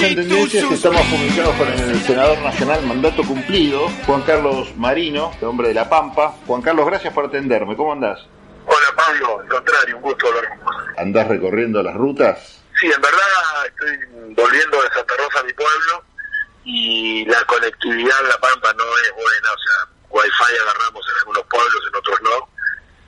Seguimos en tendencias que estamos comunicados con el senador nacional mandato cumplido, Juan Carlos Marino, hombre de La Pampa. Juan Carlos, gracias por atenderme. ¿Cómo andás? Hola Pablo, al contrario, un gusto hablar con vos. ¿Andás recorriendo las rutas? Sí, en verdad estoy volviendo de Santa Rosa a mi pueblo y la conectividad en La Pampa no es buena, o sea, wifi agarramos en algunos pueblos, en otros no.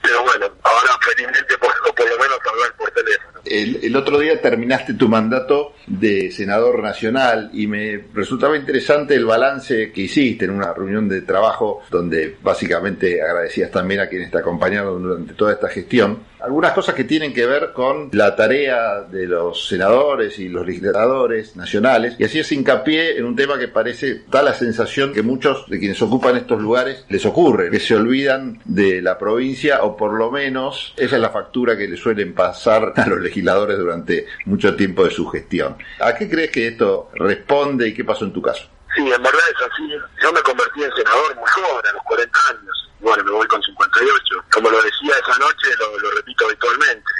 Pero bueno, ahora felizmente por lo menos hablar por teléfono. El, el, otro día terminaste tu mandato de senador nacional y me resultaba interesante el balance que hiciste en una reunión de trabajo donde básicamente agradecías también a quienes te acompañaron durante toda esta gestión. Algunas cosas que tienen que ver con la tarea de los senadores y los legisladores nacionales y así es hincapié en un tema que parece da la sensación que muchos de quienes ocupan estos lugares les ocurre, que se olvidan de la provincia o por lo menos esa es la factura que le suelen pasar a los legisladores durante mucho tiempo de su gestión. ¿A qué crees que esto responde y qué pasó en tu caso? Sí, en verdad es así. Yo me convertí en senador muy joven, a los 40 años. Bueno, me voy con 58. Como lo decía esa noche, lo, repito habitualmente.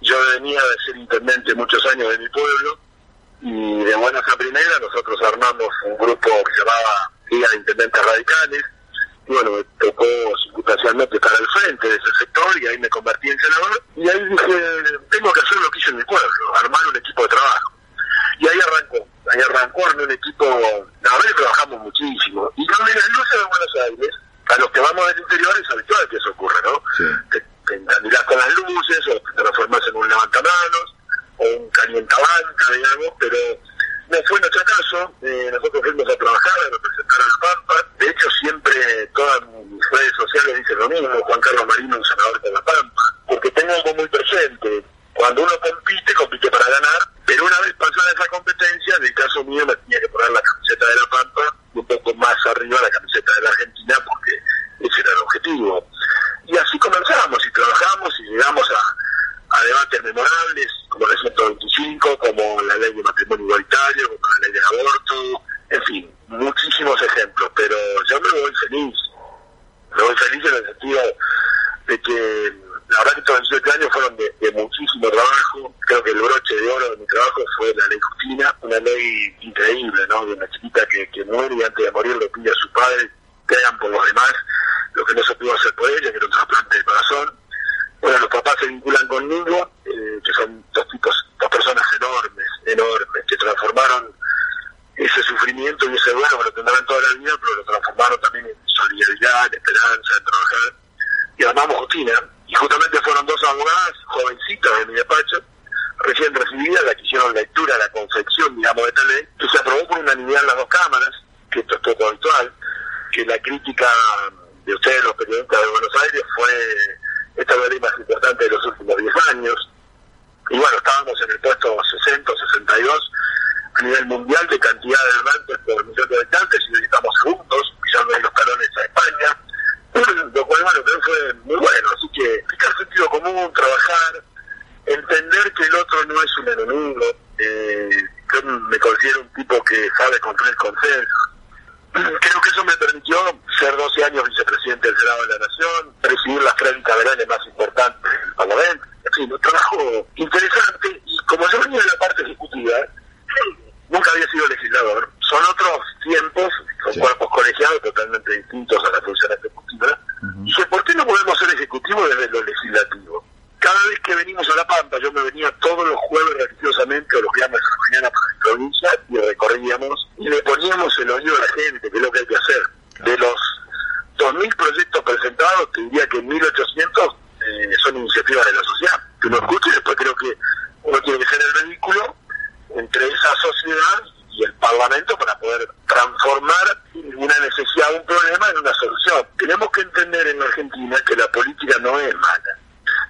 Yo venía de ser intendente muchos años de mi pueblo y de buenas a primera nosotros armamos un grupo que se llamaba Liga de Intendentes Radicales y bueno, me tocó circunstancialmente estar al frente de ese sector y ahí me convertí en senador y ahí dije, tengo que hacer lo que hice en mi pueblo, armar un equipo de trabajo. Y ahí arrancó, ahí arrancó en un equipo, la verdad trabajamos muchísimo. Y con las luces de Buenos Aires, a los que vamos del interior es habitual que eso ocurre, ¿no? Sí. Te, te encandilás con las luces o te transformás en un levantamanos o un calientabanca, digamos, pero no fue nuestro caso. Eh, nosotros fuimos a representar a La Pampa. De hecho, siempre todas mis redes sociales dicen lo mismo, Juan Carlos Marino, un senador de La Pampa, porque tengo algo muy presente. Cuando uno compite, compite para ganar, pero una vez pasada esa competencia, en el caso mío me tenía que poner la camiseta de La Pampa un poco más arriba la camiseta de la Argentina, porque ese era el objetivo. Y así comenzamos y trabajamos y llegamos a, a debates memorables, como la 125, como la ley de matrimonio igualitario, como la ley del aborto, en fin, muchísimos ejemplos, pero yo me voy feliz. Me voy feliz en el sentido de que 18 años fueron de, de, muchísimo trabajo. Creo que el broche de oro de mi trabajo fue la ley Justina, una ley increíble, ¿no? De una chiquita que, que muere y antes de morir le pide a su padre que hagan por los demás lo que no se pudo hacer por ella, que era un trasplante de corazón. Bueno, los papás se vinculan conmigo, eh, que son dos tipos, dos personas enormes, enormes, que transformaron ese sufrimiento y ese duelo que lo tendrán toda la vida, pero lo transformaron también en solidaridad, en esperanza, en trabajar. Y armamos Justina, y justamente fueron dos abogadas jovencitas de mi despacho, recién recibidas, la que hicieron lectura, la confección, digamos, de esta ley, que se aprobó por unanimidad en las dos cámaras, que esto es poco habitual, que la crítica de ustedes, los periodistas de Buenos Aires, fue esta es ley más importante de los últimos 10 años. Y bueno, estábamos en el puesto 60 62 a nivel mundial de cantidad de donantes por millón de habitantes y hoy estamos segundos, pisando los talones a España. Lo cual, bueno, creo fue muy bueno. Así que explicar sentido común, trabajar, entender que el otro no es un enemigo. Eh, yo me considero un tipo que sabe construir consenso. Creo que eso me permitió ser 12 años vicepresidente del Senado de la Nación, presidir las 30 veranes más importantes del Parlamento. En fin, un trabajo interesante. Y como yo venía de la parte ejecutiva, nunca había sido legislador. Son otros tiempos, son sí. cuerpos colegiados totalmente distintos a la función ejecutiva. Uh -huh. Dije, ¿por qué no podemos ser ejecutivos desde lo legislativo? Cada vez que venimos a La Pampa, yo me venía todos los jueves religiosamente o los viernes a la mañana para mi provincia y recorríamos y le poníamos el oído a la gente, que es lo que hay que hacer. De los 2.000 proyectos presentados, te diría que 1.800 eh, son iniciativas de la sociedad. Que uno escuche y después creo que uno tiene que ser el vehículo entre esa sociedad y el Parlamento para poder transformar una necesidad, un problema en una solución. Tenemos que entender en la Argentina que la política no es mala.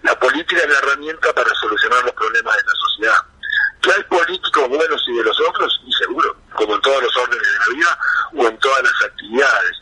La política es la herramienta para solucionar los problemas de la sociedad. Que hay políticos buenos y de los otros, y seguro, como en todos los órdenes de la vida o en todas las actividades.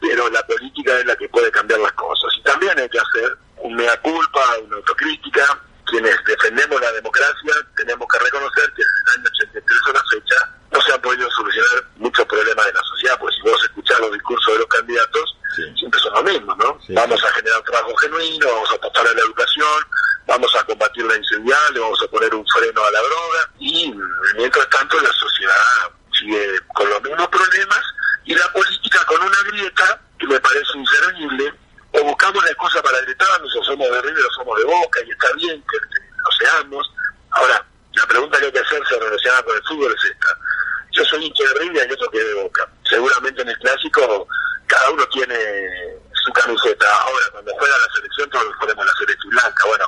Pero la política es la que puede cambiar las cosas. Y también hay que hacer un mea culpa, una autocrítica. Quienes defendemos la democracia tenemos que reconocer que desde el año 83 a la fecha no se han podido solucionar muchos problemas de la sociedad, pues si vos escuchás los discursos de los candidatos, sí. siempre son los mismos, ¿no? Sí, vamos a generar trabajo genuino, vamos a apostar a la educación, vamos a combatir la inseguridad, le vamos a poner un freno a la droga y mientras tanto la sociedad sigue con los mismos problemas y la política con una grieta que me parece inservible o buscamos la excusa para gritarnos o somos de River o somos de Boca y está bien que lo seamos. Ahora, la pregunta que hay que hacerse relacionada con el fútbol es esta. Yo soy hincha de River y otro que de Boca. Seguramente en el clásico cada uno tiene su camiseta. Ahora, cuando juega la selección, todos ponemos la selección blanca. Bueno,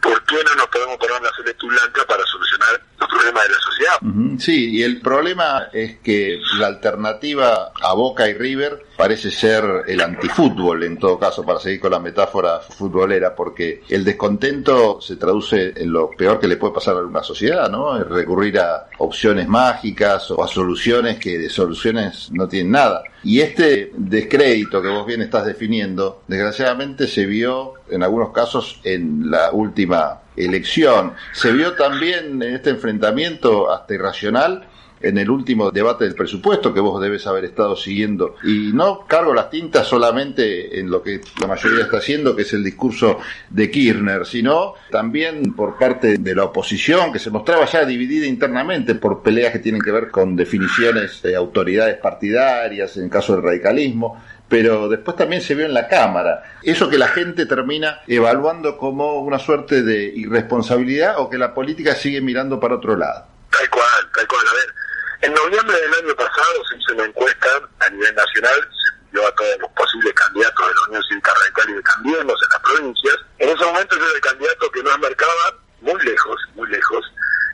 ¿por qué no nos podemos poner la selección blanca para solucionar los problemas de la sociedad? Sí, y el problema es que la alternativa a Boca y River parece ser el antifútbol, en todo caso, para seguir con la metáfora futbolera, porque el descontento se traduce en lo peor que le puede pasar a una sociedad, ¿no? Recurrir a opciones mágicas o a soluciones que de soluciones no tienen nada. Y este descrédito que vos bien estás definiendo, desgraciadamente se vio en algunos casos en la última elección. Se vio también en este enfrentamiento hasta irracional en el último debate del presupuesto que vos debes haber estado siguiendo. Y no cargo las tintas solamente en lo que la mayoría está haciendo, que es el discurso de Kirchner, sino también por parte de la oposición, que se mostraba ya dividida internamente por peleas que tienen que ver con definiciones de autoridades partidarias, en caso del radicalismo pero después también se vio en la Cámara. Eso que la gente termina evaluando como una suerte de irresponsabilidad o que la política sigue mirando para otro lado. Tal cual, tal cual. A ver, en noviembre del año pasado se hizo una encuesta a nivel nacional, se dio a todos los posibles candidatos de la Unión Cívica Radical y de Cambiemos en las provincias. En ese momento yo era el candidato que nos marcaba muy lejos, muy lejos.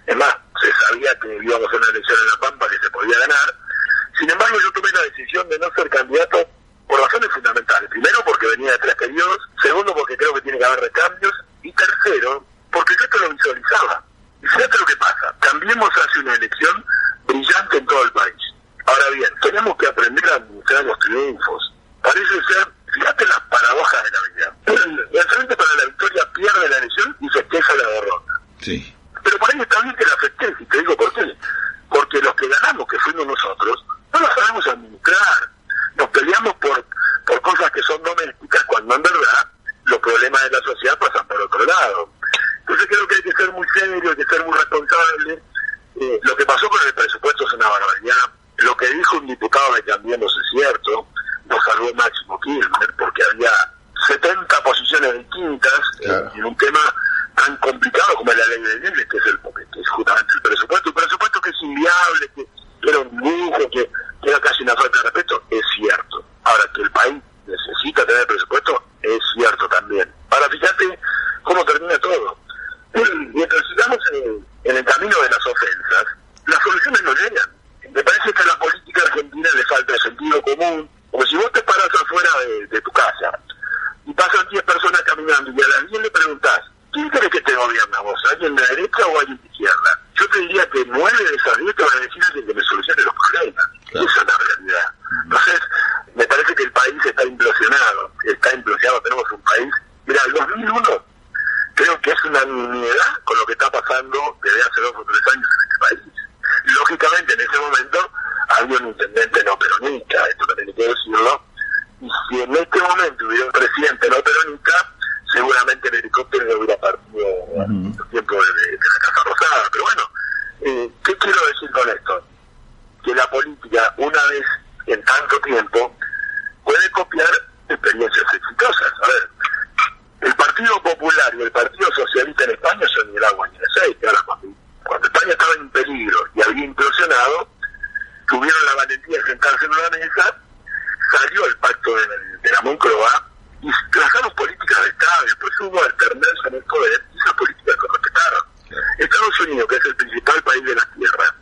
Es más, se sabía que íbamos a una elección en La Pampa que se podía ganar. Sin embargo, yo tomé la decisión de no ser candidato por razones fundamentales. Primero, porque venía de tres periodos. Segundo, porque creo que tiene que haber recambios. Y tercero, porque yo te lo visualizaba. Y fíjate lo que pasa. Cambiemos hace una elección brillante en todo el país. Ahora bien, tenemos que aprender a administrar los triunfos. Parece ser, fíjate las paradojas de la vida. El Frente para la Victoria pierde la elección y festeja la derrota. Sí. Pero por ahí está bien que la festeje, y te digo por qué. Porque los que ganamos, que fuimos nosotros, no lo sabemos administrar. Nos peleamos por, por cosas que son domésticas cuando en verdad los problemas de la sociedad pasan por otro lado. Entonces creo que hay que ser muy serio, hay que ser muy responsable eh, lo que pasó con el presupuesto es una barbaridad. Lo que dijo un diputado de Cambiemos es cierto. Nos salvó Máximo Kirchner porque había 70 posiciones distintas en un tema tan complicado como la ley de leyes, que es, el, que es justamente el presupuesto. Un presupuesto que es inviable, que, era un lujo, que, que era casi una falta de respeto, es cierto. Ahora, que el país necesita tener presupuesto, es cierto también. Ahora, fíjate cómo termina todo. Mientras sigamos en, en el camino de las ofensas, las soluciones no llegan. Me parece que a la política argentina le falta sentido común, porque si vos te paras afuera de, tu casa y pasan 10 personas caminando y a las 10 le preguntás, ¿quién cree que te gobierna vos? ¿Alguien de derecha o alguien de izquierda? Yo te diría que nueve de esas 10 te van a decir alguien que me solucione los problemas. Esa es la realidad. Entonces, me parece que el país está implosionado, está implosionado, tenemos un país... Mira, el 2001 creo que es una nimiedad con lo que está pasando desde hace dos o tres años en este país. Lógicamente, en ese momento había un intendente no peronista, esto también hay que decirlo, y si en este momento hubiera un presidente no peronista, seguramente el helicóptero hubiera partido en el tiempo de, la Casa Rosada. Pero bueno, eh, ¿qué quiero decir con esto? Que la política, una vez en tanto tiempo, puede copiar experiencias exitosas. A ver, el Partido Popular y el Partido Socialista en España son ni el agua ni el aceite. Ahora, cuando, cuando España estaba en peligro y había implosionado, tuvieron la valentía de sentarse en una mesa, salió el pacto de, de la Moncloa y trazaron políticas de Estado. Después hubo alternanza en el poder y esas políticas se respetaron. Estados Unidos, que es el principal país de la Tierra,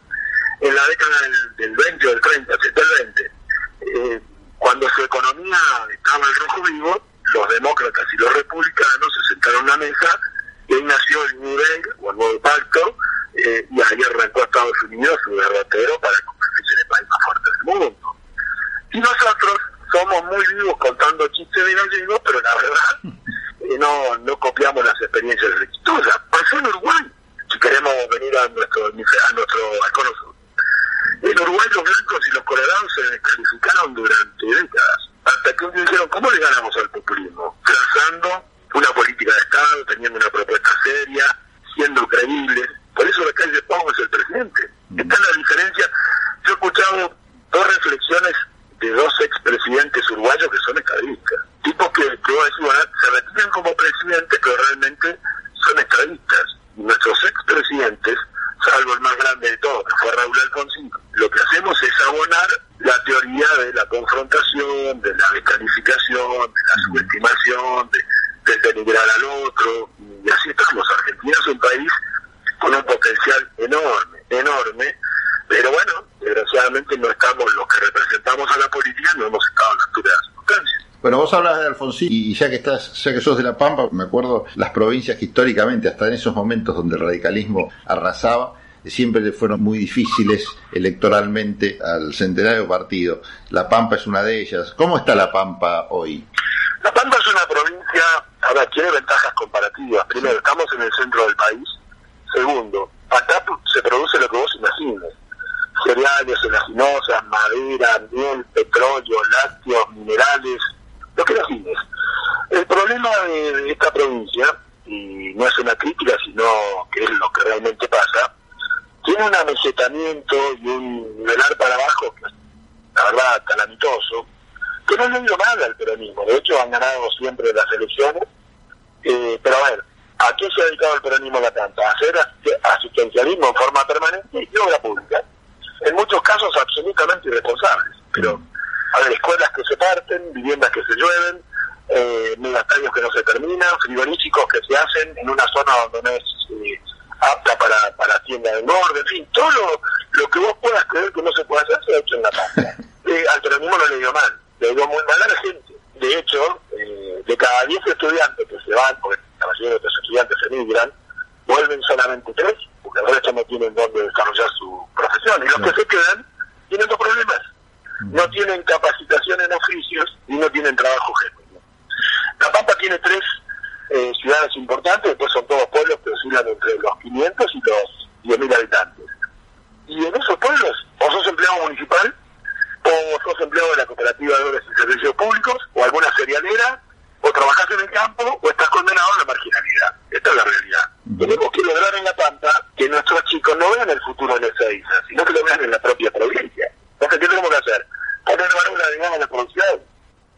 en la década del, del 20 o del 30, hasta el 20, eh, cuando su economía estaba en rojo vivo, los demócratas y los republicanos se sentaron a una mesa y ahí nació el nivel o el nuevo pacto y ahí arrancó Estados Unidos su derrotero para convertirse en el país más fuerte del mundo. Y nosotros somos muy vivos contando chistes de gallegos, pero la verdad eh, no, no copiamos las experiencias exitosas. Pasó en Uruguay, si queremos venir a nuestro, a nuestro sur. En Uruguay los blancos y los colorados se descalificaron durante décadas hasta que un dijeron, ¿cómo le ganamos al populismo? Trazando una política de Estado, teniendo una propuesta increíbles. Por eso la calle Pau es el presidente. Esta es la diferencia. Yo he escuchado dos reflexiones de dos expresidentes uruguayos que son estadistas. Tipos que, que se retiran como presidentes, pero realmente son estadistas. Nuestros expresidentes, salvo el más grande de todos, que fue Raúl Alfonsín, lo que hacemos es abonar la teoría de la confrontación, de la descalificación, de la subestimación, de, de denigrar al otro. Y así estamos. Argentina es un país con un potencial enorme, enorme, pero bueno, desgraciadamente no estamos los que representamos a la política, no hemos estado a la altura de las circunstancias. Bueno, vos hablas de Y ya que estás, ya que sos de La Pampa, me acuerdo las provincias que históricamente, hasta en esos momentos donde el radicalismo arrasaba, siempre le fueron muy difíciles electoralmente al centenario partido. La Pampa es una de ellas. ¿Cómo está La Pampa hoy? La Pampa es una provincia, ahora tiene ventajas comparativas. Primero, estamos en el centro del país. Segundo, acá se produce lo que vos imagines. Cereales, oleaginosas, madera, miel, petróleo, lácteos, minerales, lo que imagines. El problema de, esta provincia, y no es una crítica, sino que es lo que realmente pasa, tiene un amesetamiento y un nivelar para abajo, la verdad, calamitoso, que no le dio nada al peronismo. De hecho, han ganado siempre las elecciones. Eh, pero a ver, ¿a qué se ha dedicado el peronismo la tanta? A hacer asistencialismo en forma permanente y obra pública. En muchos casos absolutamente irresponsables. Pero, a ver, escuelas que se parten, viviendas que se llueven, eh, megastadios que no se terminan, frigoríficos que se hacen en una zona donde no es eh, apta para, para tienda de norte, en fin, todo lo, lo, que vos puedas creer que no se puede hacer se ha hecho en la pampa. Eh, al peronismo no le dio mal, le dio muy mal a la gente. De hecho, eh, de cada 10 estudiantes que se van, porque la mayoría de los estudiantes emigran, vuelven solamente tres, porque el resto no tienen dónde desarrollar su profesión. Y los que se quedan tienen dos problemas. No tienen capacitación en oficios y no tienen trabajo genuino. La Pampa tiene tres eh, ciudades importantes, después son todos pueblos que oscilan entre los 500 y los 10.000 habitantes. Y en esos pueblos, o sos empleado municipal, o sos empleado de la cooperativa de obras y servicios públicos, o alguna serialera, o trabajás en el campo, o estás condenado a la marginalidad. Esta es la realidad. Tenemos que lograr en La Pampa que nuestros chicos no vean el futuro en Ezeiza, sino que lo vean en la propia provincia. Entonces, ¿qué tenemos que hacer? Poner valor, digamos, a la producción.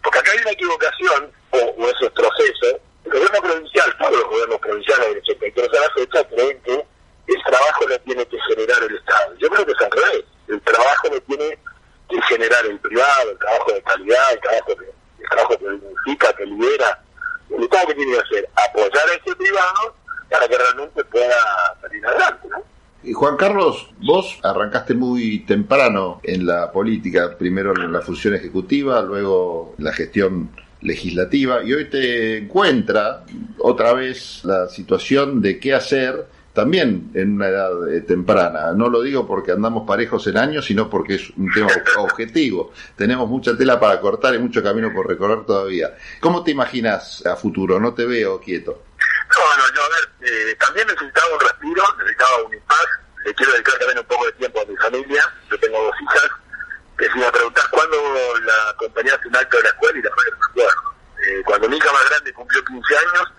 Porque acá hay una equivocación, o, o eso es proceso, el gobierno provincial, todos los gobiernos provinciales del 83 a la fecha, creen que el trabajo lo tiene que generar el Estado. Yo creo que es al revés. El trabajo lo tiene que generar el privado, el trabajo de calidad, el trabajo que, el trabajo que dignifica, que libera. El Estado que tiene que hacer, apoyar a ese privado para que realmente pueda salir adelante, ¿no? Y Carlos, vos arrancaste muy temprano en la política, primero en la función ejecutiva, luego en la gestión legislativa y hoy te encuentra otra vez la situación de qué hacer también en una edad eh, temprana. No lo digo porque andamos parejos en años, sino porque es un tema objetivo. Tenemos mucha tela para cortar y mucho camino por recorrer todavía. ¿Cómo te imaginas a futuro? No te veo quieto. No, no, yo a ver, eh, también necesitaba un respiro, necesitaba un impas. Le quiero dedicar también un poco de tiempo a mi familia. Yo tengo dos hijas que si me preguntás cuándo la compañía hace un acto de la escuela y la verdad no me acuerdo. Eh, cuando mi hija más grande cumplió 15 años,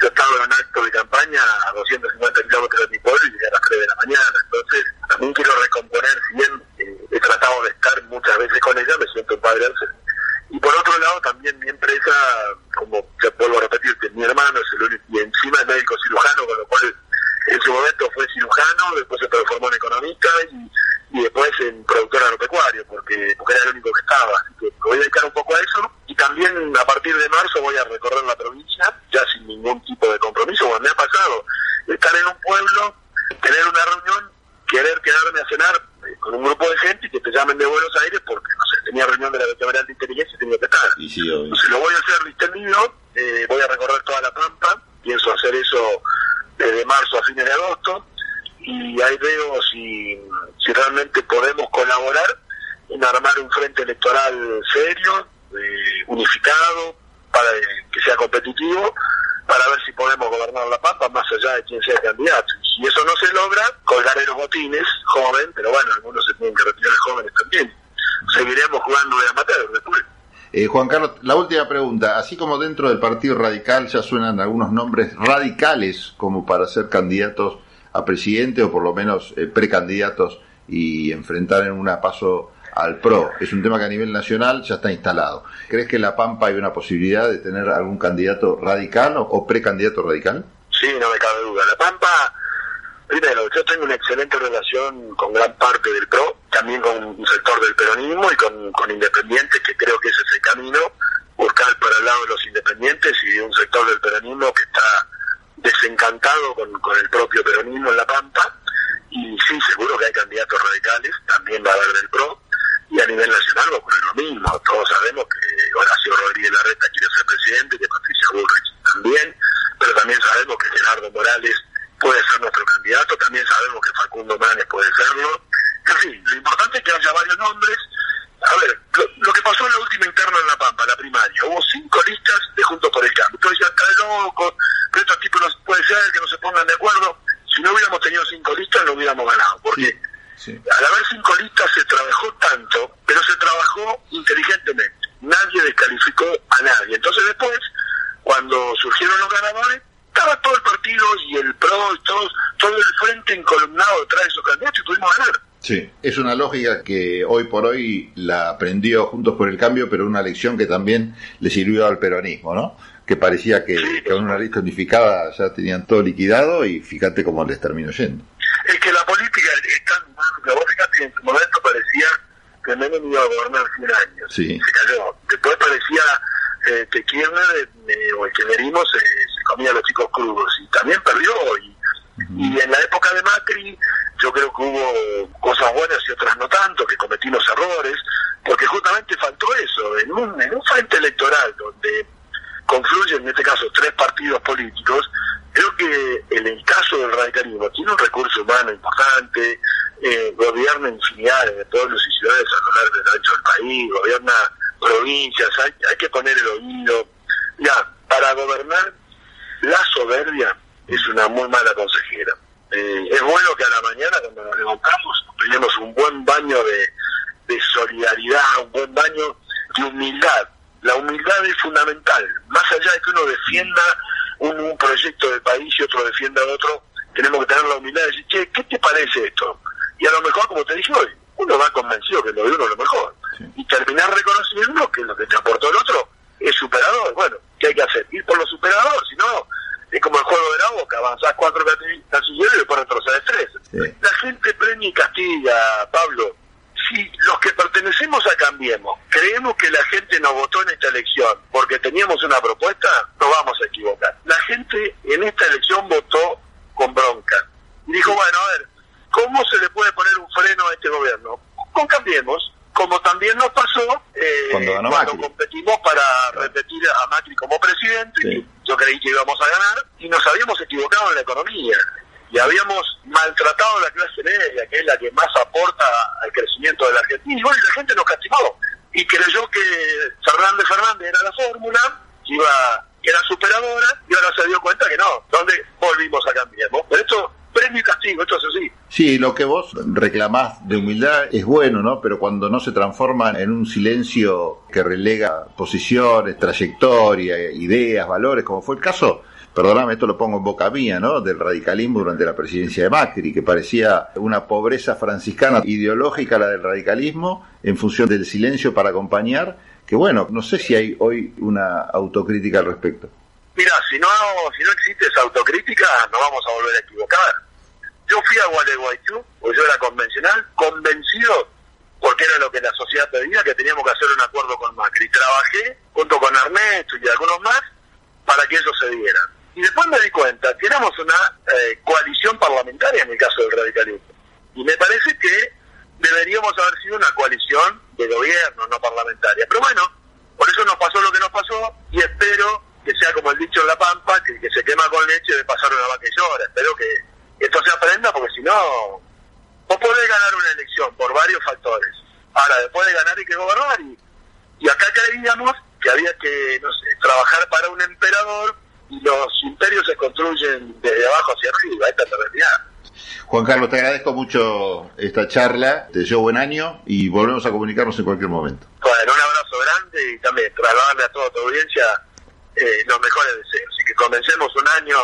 yo estaba en un acto de campaña a 250 kilómetros de mi pueblo y llegué a las 3 de la mañana. Entonces, también quiero recomponer, si bien eh, he tratado de estar muchas veces con ella, me siento un padre. Y por otro lado, también mi empresa, como ya vuelvo a repetir, que mi hermano es el único, y encima es médico cirujano, con lo cual en su momento fue cirujano, después se transformó en economista y y después en productor agropecuario, porque, porque era el único que estaba. Así que me voy a dedicar un poco a eso. Y también a partir de marzo voy a recorrer la provincia, ya sin ningún tipo de compromiso. Bueno, me ha pasado estar en un pueblo, tener una reunión, querer quedarme a cenar eh, con un grupo de gente y que te llamen de Buenos Aires porque, no sé, tenía reunión de la Bicameral de Inteligencia y tenía que estar. Y sí, Entonces lo voy a hacer distendido, eh, voy a recorrer toda la Pampa, pienso hacer eso desde marzo a fines de agosto y ahí veo si, si realmente podemos colaborar en armar un frente electoral serio, eh, unificado, para que sea competitivo, para ver si podemos gobernar la Pampa más allá de quien sea el candidato. Si eso no se logra, colgaré los botines, joven, pero bueno, algunos se tienen que retirar jóvenes también. Seguiremos jugando de amateur después. Eh, Juan Carlos, la última pregunta. Así como dentro del Partido Radical ya suenan algunos nombres radicales como para ser candidatos a presidente o por lo menos eh, precandidatos y enfrentar en una paso al PRO. Es un tema que a nivel nacional ya está instalado. ¿Crees que en La Pampa hay una posibilidad de tener algún candidato radical o, precandidato radical? Sí, no me cabe duda. La Pampa, primero, yo tengo una excelente relación con gran parte del PRO, también con un sector del peronismo y con, independientes, que creo que ese es el camino, buscar para el lado de los independientes y de un sector del peronismo que está desencantado con, con el propio peronismo en La Pampa. Y sí, seguro que hay candidatos radicales, también va a haber del PRO, y a nivel nacional va a lo mismo. Todos sabemos que Horacio Rodríguez Larreta quiere ser presidente, que Patricia Bullrich también, pero también sabemos que Gerardo Morales puede ser nuestro candidato, también sabemos que Facundo Manes puede serlo. En fin, lo importante es que haya varios nombres. A ver, lo, que pasó en la última interna en La Pampa, la primaria, hubo cinco listas de Juntos por el Cambio. Entonces ya está loco, pero estos tipos no puede ser que no se pongan de acuerdo. Si no hubiéramos tenido cinco listas, no hubiéramos ganado. Porque al haber cinco listas se trabajó tanto, pero se trabajó inteligentemente. Nadie descalificó a nadie. Entonces después, cuando surgieron los ganadores, estaba todo el partido y el PRO y todos, todo el frente encolumnado detrás de esos candidatos y pudimos ganar. Sí, es una lógica que hoy por hoy la aprendió Juntos por el Cambio, pero una lección que también le sirvió al peronismo, ¿no? Que parecía que con una lista unificada ya tenían todo liquidado y fíjate cómo les terminó yendo. Es que la política es tan vos fíjate en su momento parecía que Menem iba a gobernar 100 años. Sí. Se cayó. Después parecía eh, que Kirchner eh, o el kirchnerismo se, se comía a los chicos crudos y también perdió. Y, y en la época de Macri yo creo que hubo cosas buenas y otras no tanto, que cometimos errores, porque justamente faltó eso, en un, en un frente electoral donde confluyen en este caso tres partidos políticos, creo que en el caso del radicalismo tiene un recurso humano importante, eh, gobierna infinidades de pueblos y ciudades a lo largo del ancho del país, gobierna provincias, hay, hay que poner el oído. Ya, para gobernar, la soberbia es una muy mala consejera. Eh, es bueno que a la mañana cuando nos levantamos tenemos un buen baño de, de solidaridad, un buen baño de humildad. La humildad es fundamental. Más allá de que uno defienda un, un proyecto del país y otro defienda otro, tenemos que tener la humildad de decir, che, ¿qué te parece esto? Y a lo mejor, como te dije hoy, uno va convencido que lo de uno es lo mejor. Y terminar reconociendo que lo que te aportó el otro es superador. Bueno, ¿qué hay que hacer? Ir por lo superador, si no, es como el juego de la boca, avanzás cuatro casilleros y después retrocedes tres. La gente premia y castiga, Pablo. Si los que pertenecemos a Cambiemos creemos que la gente nos votó en esta elección porque teníamos una propuesta, no vamos a equivocar. La gente en esta elección votó con bronca. Y dijo, bueno, a ver, ¿cómo se le puede poner un freno a este gobierno? Con Cambiemos, como también nos pasó eh, cuando, competimos para repetir a Macri como presidente, yo creí que íbamos a ganar, y nos habíamos equivocado en la economía, y habíamos maltratado a la clase media, que es la que más aporta al crecimiento de la Argentina, y bueno, la gente nos castigó, y creyó que Fernández Fernández era la fórmula, iba que era superadora, y ahora se dio cuenta que no, ¿dónde volvimos a cambiar? Pero esto premio y castigo, esto es así. Sí, lo que vos reclamás de humildad es bueno, ¿no? Pero cuando no se transforma en un silencio que relega posiciones, trayectoria, ideas, valores, como fue el caso, perdóname, esto lo pongo en boca mía, ¿no? Del radicalismo durante la presidencia de Macri, que parecía una pobreza franciscana ideológica la del radicalismo en función del silencio para acompañar, que bueno, no sé si hay hoy una autocrítica al respecto. Mira, si no, si no existe esa autocrítica, nos vamos a volver a equivocar. Yo fui a Gualeguaychú, porque yo era convencido, porque era lo que la sociedad pedía, que teníamos que hacer un acuerdo con Macri. Trabajé junto con Ernesto y algunos más para que eso se diera. Y después me di cuenta que éramos una eh, coalición parlamentaria en el caso del radicalismo. Y me parece que deberíamos haber sido una coalición de gobierno, no parlamentaria. Pero bueno, por eso nos pasó lo que nos pasó y espero que sea como el dicho en La Pampa, que, que se quema con leche de pasar una vaca y llora. Espero que esto se aprenda porque si no, vos podés ganar una elección por varios factores. Ahora, después de ganar hay que gobernar y, y acá creíamos que había que, no sé, trabajar para un emperador y los imperios se construyen desde abajo hacia arriba, esta es la realidad. Juan Carlos, te agradezco mucho esta charla, te deseo buen año y volvemos a comunicarnos en cualquier momento. Bueno, un abrazo grande y también trasladarle a toda tu audiencia eh, los mejores deseos y que comencemos un año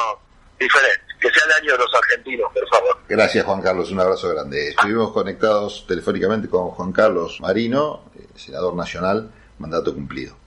diferente, que sea el año de los argentinos, por favor. Gracias Juan Carlos, un abrazo grande. Estuvimos conectados telefónicamente con Juan Carlos Marino, senador nacional, mandato cumplido.